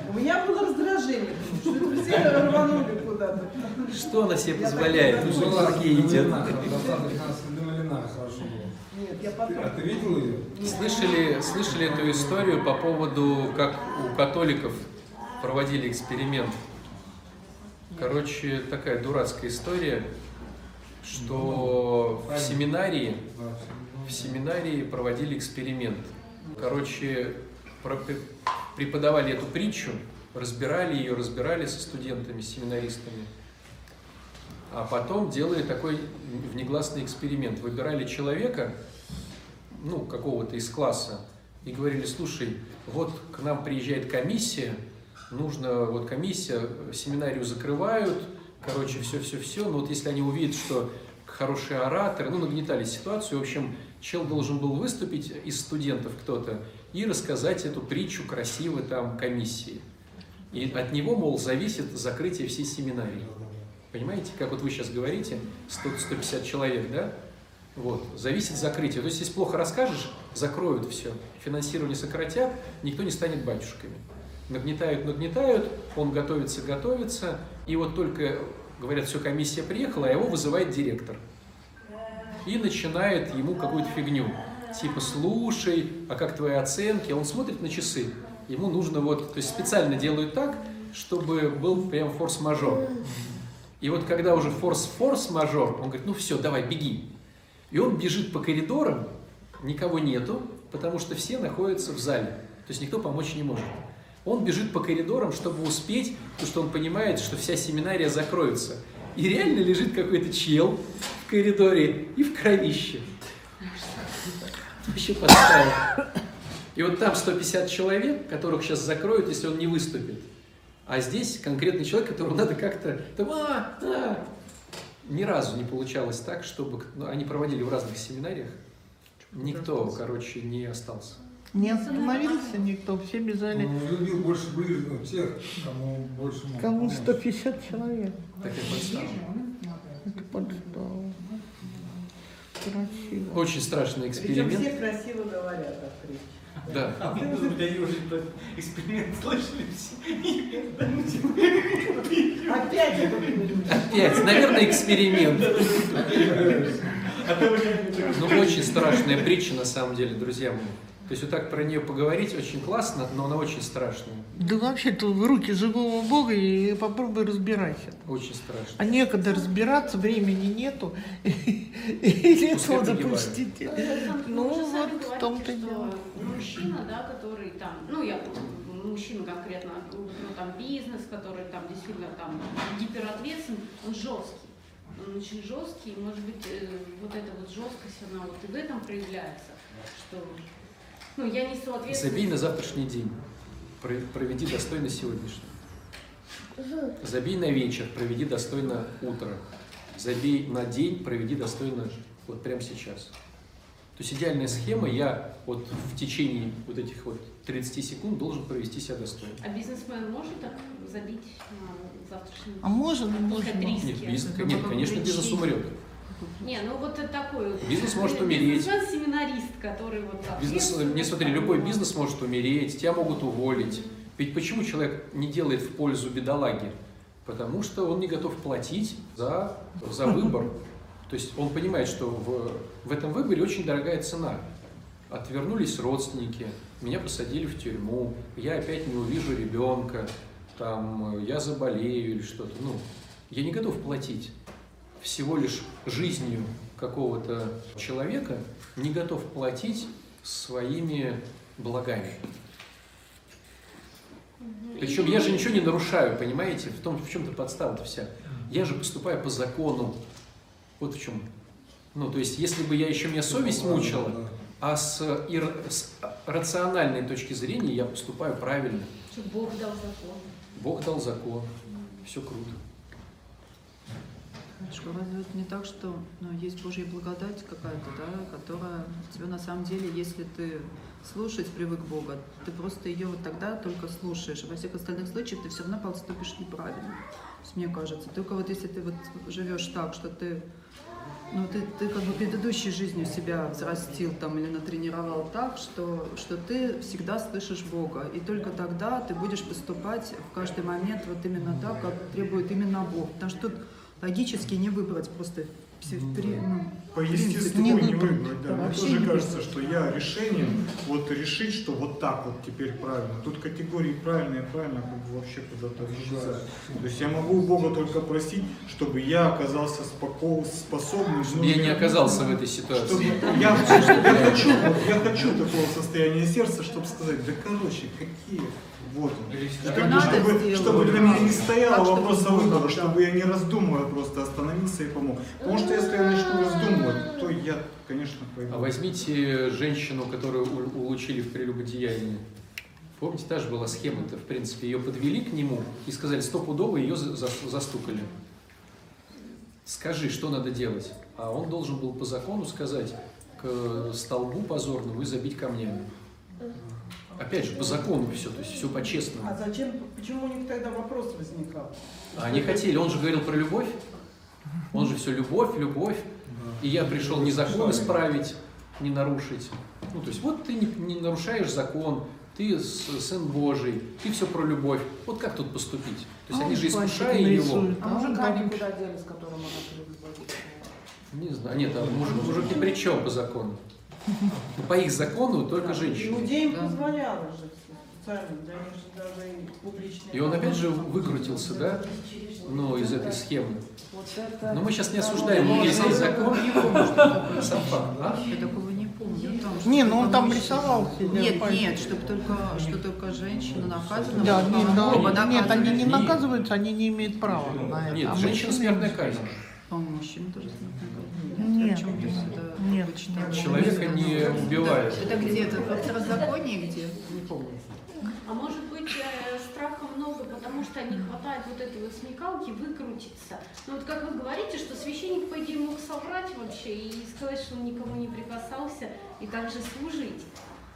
У меня было раздражение, что все рванули куда-то. Что она себе позволяет? так Уже не другие идет. Достаточно осведомлена, хорошо было. Нет, я потом. А ты видел ее? Слышали, слышали эту историю по поводу, как у католиков проводили эксперимент? Короче, такая дурацкая история, что в семинарии, в семинарии проводили эксперимент. Короче, преподавали эту притчу, разбирали ее, разбирали со студентами, семинаристами. А потом делали такой внегласный эксперимент. Выбирали человека, ну, какого-то из класса, и говорили, слушай, вот к нам приезжает комиссия, нужно, вот комиссия, семинарию закрывают, короче, все-все-все, но вот если они увидят, что хороший оратор, ну, нагнетали ситуацию, в общем, чел должен был выступить из студентов кто-то и рассказать эту притчу красиво там комиссии. И от него, мол, зависит закрытие всей семинарии. Понимаете, как вот вы сейчас говорите, 100, 150 человек, да? Вот, зависит закрытие. То есть, если плохо расскажешь, закроют все. Финансирование сократят, никто не станет батюшками. Нагнетают, нагнетают, он готовится, готовится, и вот только, говорят, все, комиссия приехала, а его вызывает директор. И начинает ему какую-то фигню. Типа, слушай, а как твои оценки? Он смотрит на часы. Ему нужно вот, то есть специально делают так, чтобы был прям форс-мажор. И вот когда уже форс-форс-мажор, он говорит, ну все, давай, беги. И он бежит по коридорам, никого нету, потому что все находятся в зале. То есть никто помочь не может. Он бежит по коридорам, чтобы успеть, потому что он понимает, что вся семинария закроется. И реально лежит какой-то чел в коридоре и в кровище. Вообще подставил. И вот там 150 человек, которых сейчас закроют, если он не выступит. А здесь конкретный человек, которого надо как-то... Там, а, а. Ни разу не получалось так, чтобы... ну, они проводили в разных семинариях. Никто, короче, не остался. Не остановился никто, все бежали. Он любил больше ближнего тех, кому больше мог Кому помочь. 150 человек. Такая подстава. Это подстава. Красиво. Очень страшный Причем эксперимент. все красиво говорят о притче. Да. <laughs> А вы уже эксперимент слышали все? Опять. Опять, наверное, эксперимент. <laughs> Ну, очень страшная притча, на самом деле, друзья мои. То есть вот так про нее поговорить очень классно, но она очень страшная. Да вообще, ты в руки живого Бога и попробуй разбирайся. Очень страшная. А некогда разбираться, времени нету. <laughs> И лицо допустите. Ну, вот в том-то дело. Мужчина, да, который там, ну, я мужчина конкретно, ну, там, бизнес, который там действительно там гиперответственный, он жесткий. Он очень жесткий, и, может быть, э, вот эта вот жесткость, она вот и в этом проявляется, что, ну, я несу ответственность. Забей на завтрашний день. Про- Проведи достойно сегодняшний. Забей на вечер, проведи достойно утро. Забей на день, проведи достойно вот прямо сейчас. То есть идеальная схема, я вот в течение вот этих вот 30 секунд должен провести себя достойно. А бизнесмен может так забить на завтрашний день? А можно, не Пускай можно. риски. Нет, бизнес, нет, конечно, бизнес умрет. Не, ну вот это такой вот. Бизнес может умереть. Бизнесмен-семинарист, который вот так. Бизнес, не смотри, любой бизнес может умереть, тебя могут уволить. Ведь почему человек не делает в пользу бедолаги? Потому что он не готов платить за, за выбор. То есть он понимает, что в, в этом выборе очень дорогая цена. Отвернулись родственники, меня посадили в тюрьму, я опять не увижу ребенка, там, э, я заболею или что-то. Ну, я не готов платить всего лишь жизнью какого-то человека, не готов платить своими благами. Причем я же ничего не нарушаю, понимаете? В том, в чем-то подстава вся. Я же поступаю по закону. Вот в чем. Ну, то есть, если бы я еще меня совесть мучила, а с, ир- с рациональной точки зрения я поступаю правильно. Бог дал закон. Бог дал закон. Все круто. Что разве это не так, что ну, есть Божья благодать какая-то, да, которая тебе на самом деле, если ты слушать привык Бога, ты просто ее вот тогда только слушаешь, а во всех остальных случаях ты все равно поступишь неправильно. Мне кажется, только вот если ты вот живешь так, что ты ну, ты, ты как бы предыдущей жизнью себя взрастил там или натренировал так, что, что ты всегда слышишь Бога. И только тогда ты будешь поступать в каждый момент вот именно так, как требует именно Бог. Потому что тут логически не выбрать просто все- при- ну, по естеству не не выбрать. Да. Мне тоже не кажется, что я решением вот решить, что вот так вот теперь правильно. Тут категории правильно и правильно как бы вообще куда-то исчезают. То есть я могу у Бога только просить, чтобы я оказался споко- способным. Чтобы я не оказался в этой Чтобы ситуации. я, я хочу, вот я хочу такого состояния сердца, чтобы сказать, да короче, какие вот он. Как бы, чтобы, сделать. чтобы для меня не стояло чтобы вопроса выбора, чтобы я не раздумывая просто остановился и помог. Потому что если я начну раздумывать, то я, конечно, пойду. А возьмите женщину, которую у- улучили в прелюбодеянии. Помните, та же была схема-то, в принципе, ее подвели к нему и сказали, стопудово ее за- за- застукали. Скажи, что надо делать? А он должен был по закону сказать, к столбу позорному и забить камнями. Опять же, по закону все, то есть все по-честному. А зачем, почему у них тогда вопрос возникал? А они хотели, он же говорил про любовь. Он же все любовь, любовь. И я пришел не закон исправить, не нарушить. Ну, то есть вот ты не, не нарушаешь закон, ты сын Божий, ты все про любовь. Вот как тут поступить? То есть А они он же искушая его. А а он мужиками там- куда дели, с которым она прелюбодействовала? Не знаю, нет, а муж- мужики при чем по закону? Ну, По их закону только женщины. Иудеям позволяло же даже и он опять же выкрутился, да, ну, из этой схемы. Но мы сейчас не осуждаем еврейский закон. <laughs> Сам факт? Я такого не помню. Не, ну он там рисовал себе Нет, нет, чтобы только, что только женщина наказана. Да, нет, нет, они не Нет. наказываются, они не имеют права на это. Нет, А женщина смертная казнь. По-моему, мужчина тоже смертная Нет. Нет. вычитала? Человека не убивают. Это где? Это во второзаконии где? А может быть, э, страха много, потому что не хватает вот этой вот смекалки выкрутиться. Ну вот как вы говорите, что священник, по идее, мог соврать вообще и сказать, что он никому не прикасался, и также служить.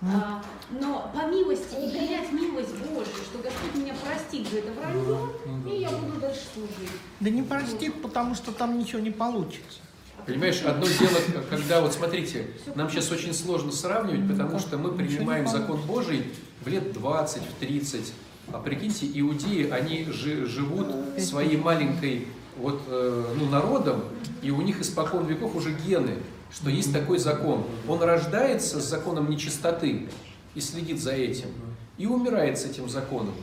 А, но по милости и принять милость Божию, что Господь меня простит за это вранье, и я буду дальше служить. Да не простит, потому что там ничего не получится. Понимаешь, одно дело, когда, вот смотрите, нам сейчас очень сложно сравнивать, потому что мы принимаем закон Божий в лет 20, в 30. А прикиньте, иудеи, они жи- живут своей маленькой вот, э, ну, народом, и у них испокон веков уже гены, что есть такой закон. Он рождается с законом нечистоты и следит за этим, и умирает с этим законом.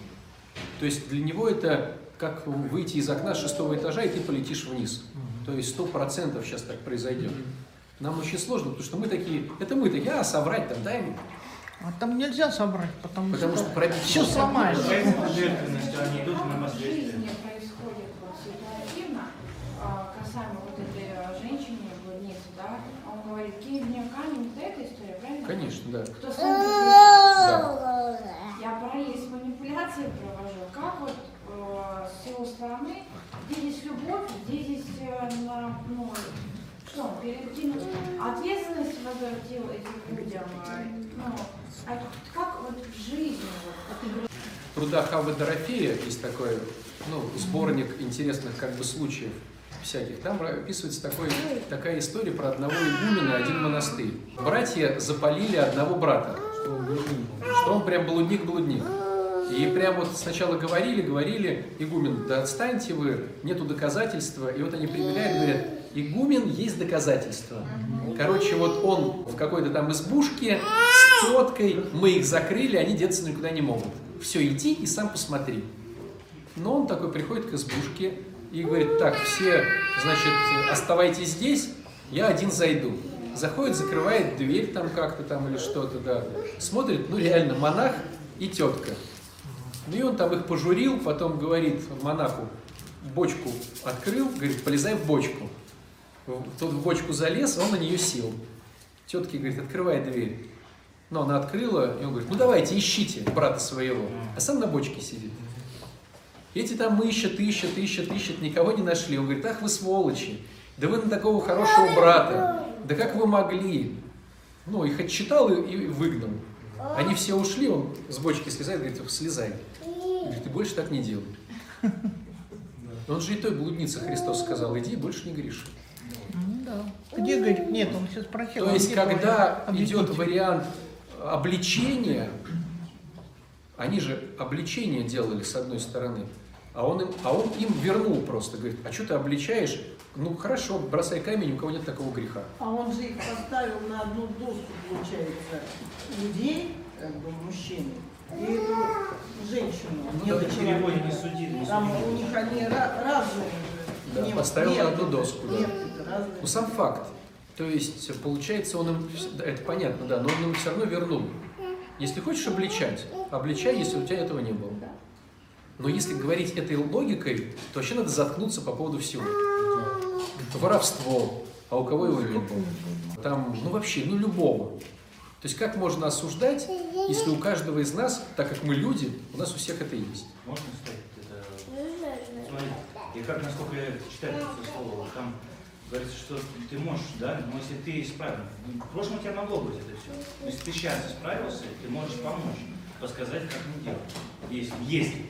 То есть для него это как выйти из окна шестого этажа, и ты полетишь вниз. То есть сто процентов сейчас так произойдет. Нам очень сложно, потому что мы такие, это мы такие, а соврать там, дай мне. А там нельзя собрать, потому, Потому что пробить все сломаешь. Получается, жертвенностью они идут на последствия. жизни происходит вот ситуативно, а, касаемо вот этой а, женщине, блудницы, да, он говорит, кинь в нее камень, вот эта история, правильно? Конечно, да. Кто смотрит да. Я параллель с манипуляцией провожу. Как вот с его стороны, где здесь любовь, где здесь э, на, ну, что, он перекинул ответственность возвратил этим людям. э, Ну, а как вот в жизни вот? В трудах Хавы Дорофея есть такой ну, сборник интересных как бы случаев всяких. Там описывается такой, такая история про одного игумена, один монастырь. Братья запалили одного брата, что он прям блудник-блудник. И прям вот сначала говорили, говорили, игумен, да отстаньте вы, нету доказательства. И вот они прибегают и говорят, игумен есть доказательства. Короче, вот он в какой-то там избушке с теткой, мы их закрыли, они деться никуда не могут. Все, иди и сам посмотри. Но он такой приходит к избушке и говорит, так, все, значит, оставайтесь здесь, я один зайду. Заходит, закрывает дверь там как-то там или что-то, да. Смотрит, ну реально, монах и тетка. Ну и он там их пожурил, потом говорит монаху, бочку открыл, говорит, полезай в бочку. Тот в бочку залез, он на нее сел. Тетке говорит, открывай дверь. Но она открыла, и он говорит, ну давайте, ищите брата своего. А сам на бочке сидит. Эти там ищут, ищут, ищут, ищут, никого не нашли. Он говорит, ах вы сволочи, да вы на такого хорошего брата, да как вы могли? Ну, их отчитал и, и выгнал. Они все ушли, он с бочки слезает, говорит, слезай. Говорит, ты больше так не делай. Он же и той блуднице Христос сказал, иди и больше не греши. Ну да. Где говорит? Нет, он сейчас спросил. То а есть, когда идет вариант обличения, они же обличение делали с одной стороны, А он, им, а он им вернул просто, говорит, а что ты обличаешь? Ну хорошо, бросай камень, у кого нет такого греха. А он же их поставил на одну доску, получается, людей, как бы мужчин, и эту женщину, Ну, нет в переводе не суди, не Там у них они ра- разные. Да, Нет, поставил нет, на одну доску, да. Нет, это разные. Ну сам факт. То есть, получается, он им, да, это понятно, да, но он им все равно вернул. Если хочешь обличать, обличай, если у тебя этого не было. Но если говорить этой логикой, то вообще надо заткнуться по поводу всего. Воровство, а у кого его не было? Там, ну вообще, ну любого. То есть как можно осуждать, если у каждого из нас, так как мы люди, у нас у всех это есть? Можно сказать это? Смотри, и как, насколько я читаю это слово, там говорится, что ты можешь, да, но если ты исправил, в прошлом у тебя могло быть это все. Но если ты сейчас исправился, ты можешь помочь, подсказать, как не делать. Если, если.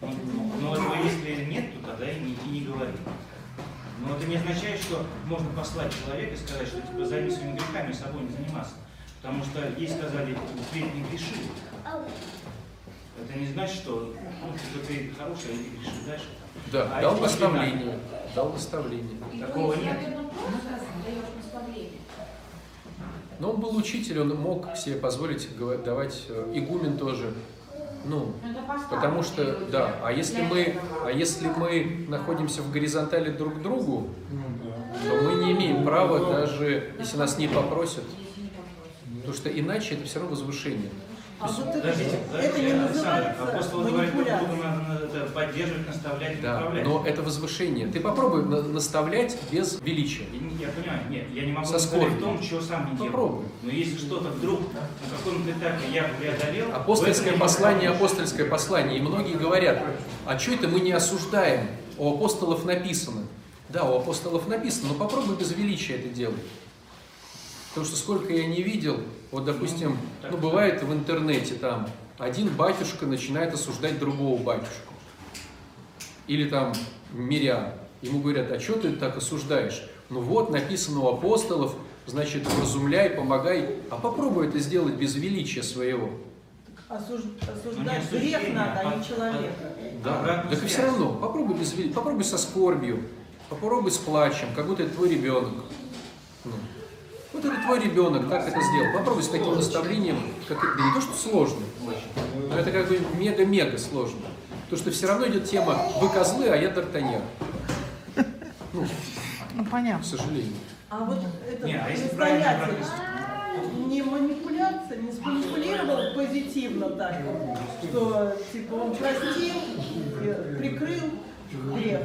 Ну, Но этого если нет, то тогда и не, и не говори. Но это не означает, что можно послать человека и сказать, что типа займись своими грехами, собой не заниматься. Потому что ей сказали, впредь не греши. Это не значит, что ну, что ты хороший, а ты грешишь дальше. Да, А дал наставление, дал наставление. Такого нет. Но он был учитель, он мог себе позволить давать э, игумен тоже. Ну, поставка. потому что, да, а если мы, а если мы находимся в горизонтали друг к другу, то мы не имеем права даже, если нас не попросят, потому что иначе это все равно возвышение. А вот это, Подождите, это не подождите, называется апостол говорит, друга надо, поддерживать, наставлять и Да, направлять. но это возвышение. Ты попробуй на- наставлять без величия. Я, я понимаю, нет, я не могу Со скорбью. в том, чего сам не делаю. Попробуй. Но если что-то вдруг на каком-то этапе я преодолел... Апостольское послание, апостольское послание. И многие говорят, а что это мы не осуждаем? У апостолов написано. Да, у апостолов написано, но попробуй без величия это делать. Потому что сколько я не видел, вот, допустим, ну, бывает в интернете там, один батюшка начинает осуждать другого батюшку. Или там мирян. Ему говорят, а что ты так осуждаешь? Ну вот, написано у апостолов, значит, вразумляй, помогай. А попробуй это сделать без величия своего. Осуж- Ну, Осуждать осуждение, грех надо, а а- не человека. Да, Обратную так и все равно, попробуй без попробуй со скорбью, попробуй с плачем, как будто это твой ребенок. Ну, Вот это твой ребенок, так это сделал. Попробуй с таким наставлением, как это, да не то, что сложно, но это как бы мега-мега сложно. Потому что все равно идет тема «вы козлы, а я Д'Артаньян». Ну, Ну, к понятно. сожалению. А вот это Не, а если правильно настоятель не манипуляция, не сманипулировал позитивно так, что типа он простил, прикрыл грех.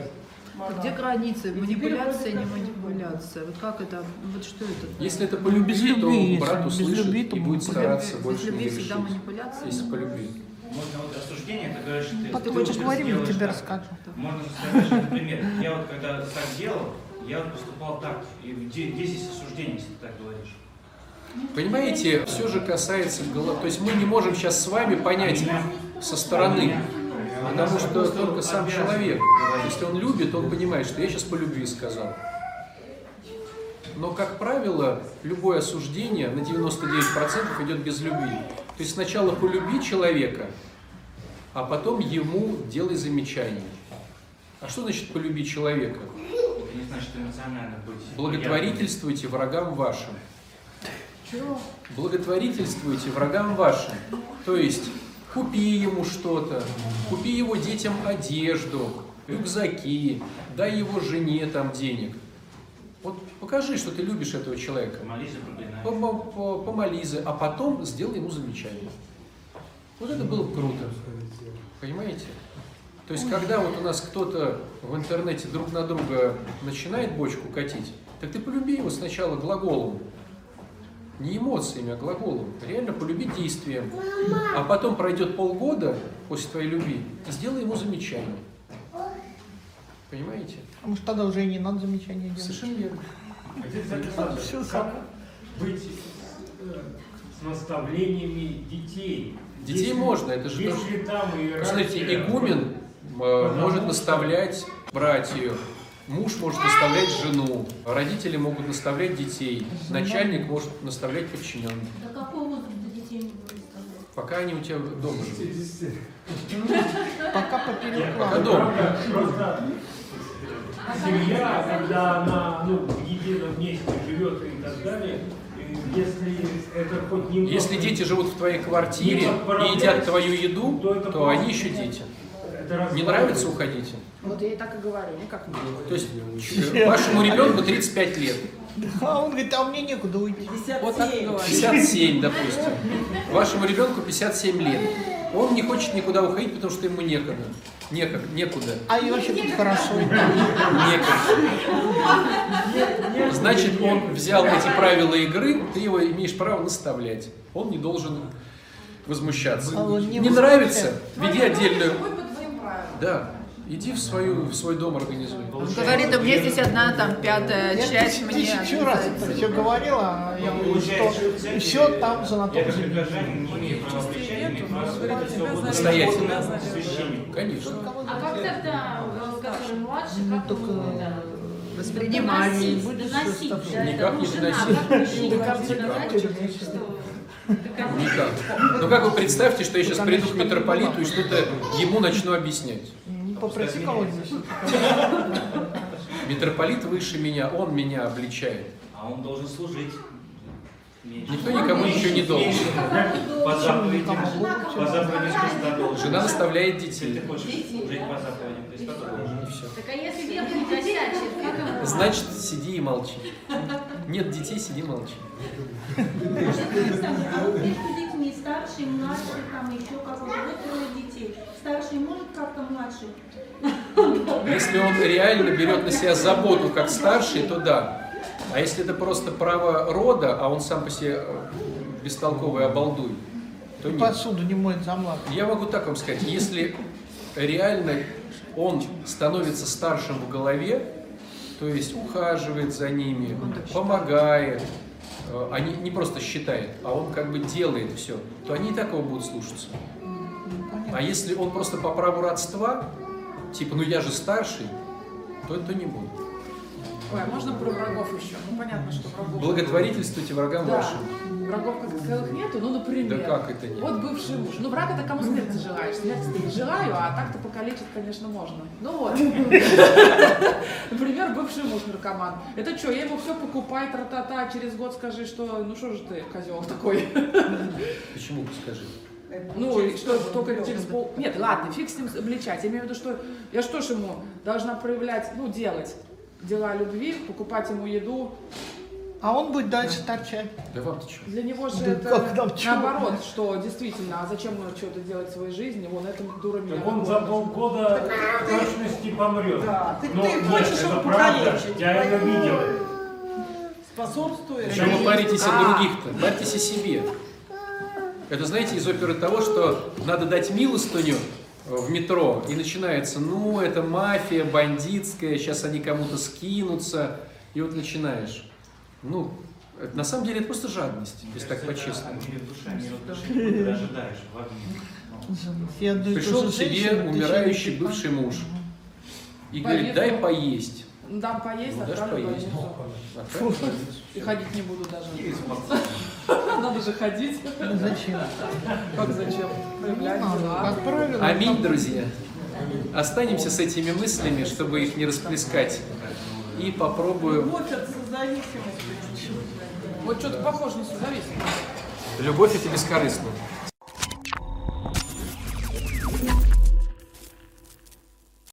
Где границы? И Манипуляция, не манипуляция. Вот как это? Вот что это? Если это по любви, Без любви, то брат без услышит любви, и будет без стараться любви. больше Без любви не всегда манипуляция? Если по любви. Можно вот осуждение, это говоришь, что ты... Ты хочешь говорим, я тебе расскажу. Можно сказать, что, например, я вот когда так делал, я вот поступал так, и где- 10 осуждений, если ты так говоришь. Понимаете, все же касается голов. То есть мы не можем сейчас с вами понять со стороны, потому что только сам человек, если он любит, он понимает, что я сейчас по любви сказал. Но, как правило, любое осуждение на 99% идет без любви. То есть сначала полюби человека, а потом ему делай замечание. А что значит полюби человека? Это не значит эмоционально быть. Благотворительствуйте врагам вашим. Чего? Благотворительствуйте врагам вашим. То есть купи ему что-то, купи его детям одежду, рюкзаки, дай его жене там денег. Вот покажи, что ты любишь этого человека. Молись за а потом сделай ему замечание. Вот это было бы круто. Понимаете? То есть, когда вот у нас кто-то в интернете друг на друга начинает бочку катить, так ты полюби его сначала глаголом. Не эмоциями, а глаголом. Реально полюби действием. А потом пройдет полгода после твоей любви, и сделай ему замечание. Понимаете? А может тогда уже и не надо замечания делать? Совершенно верно. Всё как быть э, с наставлениями детей? Детей Если- можно, это же Если тоже- там иерархия- Смотрите, игумен э, может наставлять братью, муж может наставлять жену, родители могут наставлять детей, начальник может наставлять подчиненных. До какого возраста детей не будет ставить? Пока они у тебя дома живут. Пока поперек Пока дома. Просто семья, когда она ну, в едином месте живет и так далее, если это хоть немного... Если дети живут в твоей квартире и едят твою еду, то это то они еще дети. Не нравится, уходите. Вот я и так и говорю, никак не будет. То есть ч- вашему ребенку 35 лет, А он говорит, а мне некуда уйти. Вот так и говорю. 57, допустим. Вашему ребенку 57 лет. Он не хочет никуда уходить, потому что ему некогда. Некак, некуда. А и вообще тут хорошо. Некогда. Значит, он взял эти правила игры, ты его имеешь право наставлять. Он не должен возмущаться. А он не Не нравится? Веди отдельную. Да. Иди в, свою, в свой дом организуй. Он говорит, у меня здесь одна там пятая Я часть мне тысячу раз это все говорила, а я говорю, что все там Я буду Настоятельно. Конечно. А как тогда, э, который младше, как только Воспринимать. доносить, будешь доносить, да, Никак это не жена, доносить. Никак. Ну как вы представьте, что я сейчас приду к митрополиту и что-то ему начну объяснять. Попроси кого-нибудь. Митрополит выше меня, он меня обличает. А он должен служить. Меньше. Никто никому ничего не должен. По заповедям, по заповедям Христа должен. Жена наставляет Если детей. ты хочешь жить по заповедям Христа, то должен. И все. Так а если косячит, ему? Значит, сиди и молчи. Нет детей, сиди молчи. Старший, младший, там еще какой-то, вот трое детей. Старший может как-то младший? Если он реально берет на себя заботу как старший, то да. А если это просто право рода, а он сам по себе э, бестолковый обалдуй, то нет. Посуду не моет за младшего. Я могу так вам сказать, если реально он становится старшим в голове, то есть ухаживает за ними, помогает, э, а не, просто считает, а он как бы делает все, то они и так его будут слушаться. А если он просто по праву родства, типа, ну я же старший, то, то не будут. А можно про врагов еще? Ну, понятно, что врагов... Благотворительствуйте врагам Да. вашим. Врагов как таковых нету, ну, например. Да как это нет? Вот бывший муж. Ну, враг это кому смерти желаешь. Смерти ты не желаю, а так-то покалечить, конечно, можно. Ну вот. <laughs> Например, бывший муж наркоман. Это что, я ему все покупай, тра-та-та, через год скажи, что ну что же ты, козел такой. <laughs> Почему, скажи? Ну, и что только через пол... Нет, ладно, фиг с ним обличать. Я имею в виду, что я что ж ему должна проявлять, ну, делать дела любви, покупать ему еду. А он будет дальше торчать. Да вам-то что? Для него же Да это как нам чё? наоборот, что действительно, а зачем ему что-то делать в своей жизни, вон это дура меня Так он за полгода в точности помрет. Да, ты- Но ты нет, хочешь это его правда. покалечить, Я это видел. Способствует. Почему вы паритесь А. о других-то? Парьтесь о себе. Это, знаете, из оперы того, что надо дать милостыню в метро, и начинается, ну, это мафия бандитская, сейчас они кому-то скинутся, и вот начинаешь. Ну, это, на самом деле это просто жадность, если так Кажется, это по-честному. Пришел к тебе умирающий бывший муж и говорит, дай поесть. Дам поесть, Ну, отправлю в поесть. больницу. Больницу. И ходить не буду даже. Надо же ходить. Ну, Зачем? Как зачем? Проявлять Ну, дела. Отправила. Аминь, друзья. Останемся с этими мыслями, чтобы их не расплескать. И попробуем Любовь от созависимости. Вот что-то похоже на созависимость. Любовь это бескорыстно.